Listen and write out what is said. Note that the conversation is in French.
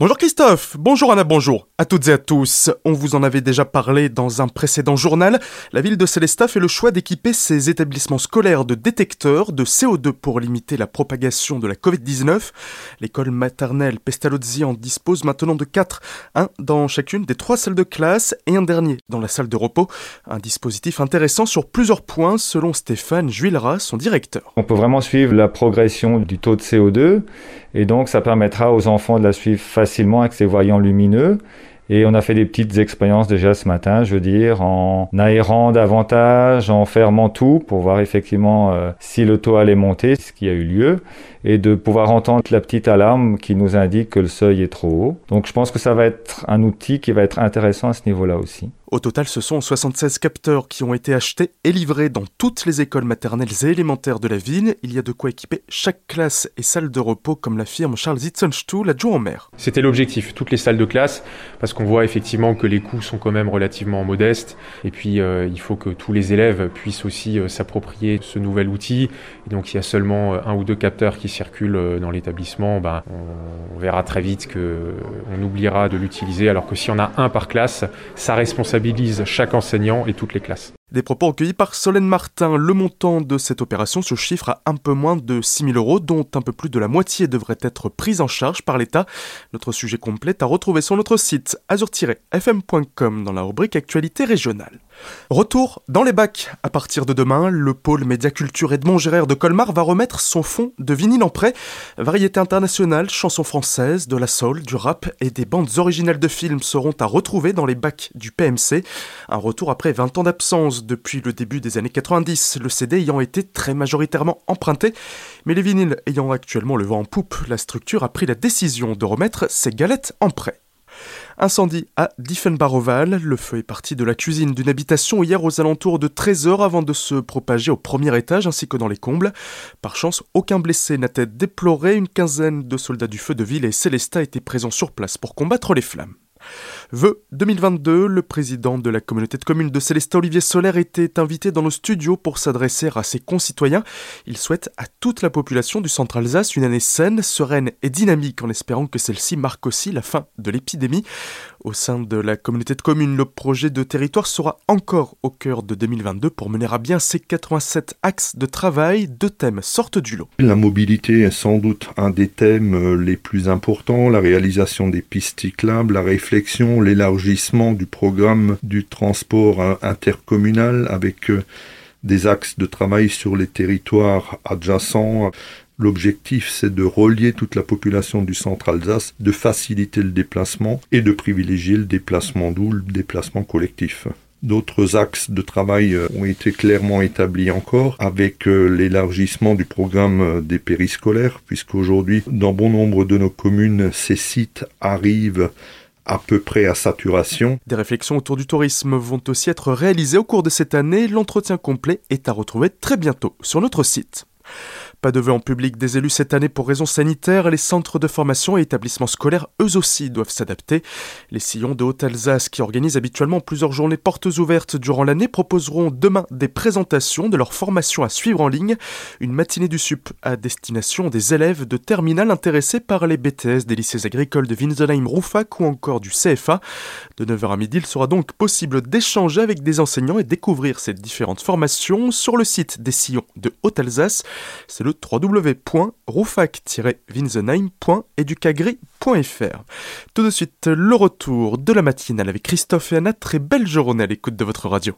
Bonjour Christophe, bonjour Anna, bonjour à toutes et à tous. On vous en avait déjà parlé dans un précédent journal. La ville de Célestat fait le choix d'équiper ses établissements scolaires de détecteurs de CO2 pour limiter la propagation de la Covid-19. L'école maternelle Pestalozzi en dispose maintenant de quatre, un dans chacune des trois salles de classe et un dernier dans la salle de repos. Un dispositif intéressant sur plusieurs points selon Stéphane Juilera, son directeur. On peut vraiment suivre la progression du taux de CO2 et donc ça permettra aux enfants de la suivre facilement avec ces voyants lumineux. Et on a fait des petites expériences déjà ce matin, je veux dire, en aérant davantage, en fermant tout pour voir effectivement euh, si le taux allait monter, ce qui a eu lieu, et de pouvoir entendre la petite alarme qui nous indique que le seuil est trop haut. Donc je pense que ça va être un outil qui va être intéressant à ce niveau-là aussi. Au total, ce sont 76 capteurs qui ont été achetés et livrés dans toutes les écoles maternelles et élémentaires de la ville. Il y a de quoi équiper chaque classe et salle de repos, comme l'affirme Charles Zitzenstuhl, l'adjoint au maire. C'était l'objectif, toutes les salles de classe, parce qu'on voit effectivement que les coûts sont quand même relativement modestes. Et puis, euh, il faut que tous les élèves puissent aussi euh, s'approprier ce nouvel outil. Et donc, il y a seulement euh, un ou deux capteurs qui circulent dans l'établissement. Ben, on verra très vite qu'on oubliera de l'utiliser, alors que si on a un par classe, sa responsabilité chaque enseignant et toutes les classes. Des propos recueillis par Solène Martin. Le montant de cette opération se chiffre à un peu moins de 6 000 euros, dont un peu plus de la moitié devrait être prise en charge par l'État. Notre sujet complet à retrouver sur notre site azur-fm.com dans la rubrique Actualité régionale. Retour dans les bacs. À partir de demain, le pôle médiaculture Edmond Gérard de Colmar va remettre son fonds de vinyle en prêt. Variété internationale, chansons françaises, de la soul, du rap et des bandes originales de films seront à retrouver dans les bacs du PMC. Un retour après 20 ans d'absence depuis le début des années 90, le CD ayant été très majoritairement emprunté. Mais les vinyles ayant actuellement le vent en poupe, la structure a pris la décision de remettre ses galettes en prêt. Incendie à Diffenbaroval. Le feu est parti de la cuisine d'une habitation hier aux alentours de 13h avant de se propager au premier étage ainsi que dans les combles. Par chance, aucun blessé n'a été déploré. Une quinzaine de soldats du feu de ville et Célesta étaient présents sur place pour combattre les flammes. Vœux 2022, le président de la communauté de communes de Célestat, Olivier Solaire, était invité dans nos studios pour s'adresser à ses concitoyens. Il souhaite à toute la population du centre Alsace une année saine, sereine et dynamique en espérant que celle-ci marque aussi la fin de l'épidémie. Au sein de la communauté de communes, le projet de territoire sera encore au cœur de 2022 pour mener à bien ces 87 axes de travail. Deux thèmes sortent du lot. La mobilité est sans doute un des thèmes euh, les plus importants, la réalisation des pistes cyclables, la réflexion l'élargissement du programme du transport intercommunal avec euh, des axes de travail sur les territoires adjacents. L'objectif, c'est de relier toute la population du centre Alsace, de faciliter le déplacement et de privilégier le déplacement doux, le déplacement collectif. D'autres axes de travail euh, ont été clairement établis encore avec euh, l'élargissement du programme des périscolaires, puisqu'aujourd'hui, dans bon nombre de nos communes, ces sites arrivent à peu près à saturation. Des réflexions autour du tourisme vont aussi être réalisées au cours de cette année. L'entretien complet est à retrouver très bientôt sur notre site. Pas de vœux en public des élus cette année pour raisons sanitaires. Les centres de formation et établissements scolaires, eux aussi, doivent s'adapter. Les sillons de Haute-Alsace, qui organisent habituellement plusieurs journées portes ouvertes durant l'année, proposeront demain des présentations de leur formation à suivre en ligne. Une matinée du SUP à destination des élèves de terminale intéressés par les BTS des lycées agricoles de Winsenheim-Roufac ou encore du CFA. De 9h à midi, il sera donc possible d'échanger avec des enseignants et découvrir ces différentes formations sur le site des sillons de Haute-Alsace le www.roufac-winsenheim.educagri.fr. Tout de suite, le retour de la matinale avec Christophe et Anna. Très belle journée à l'écoute de votre radio.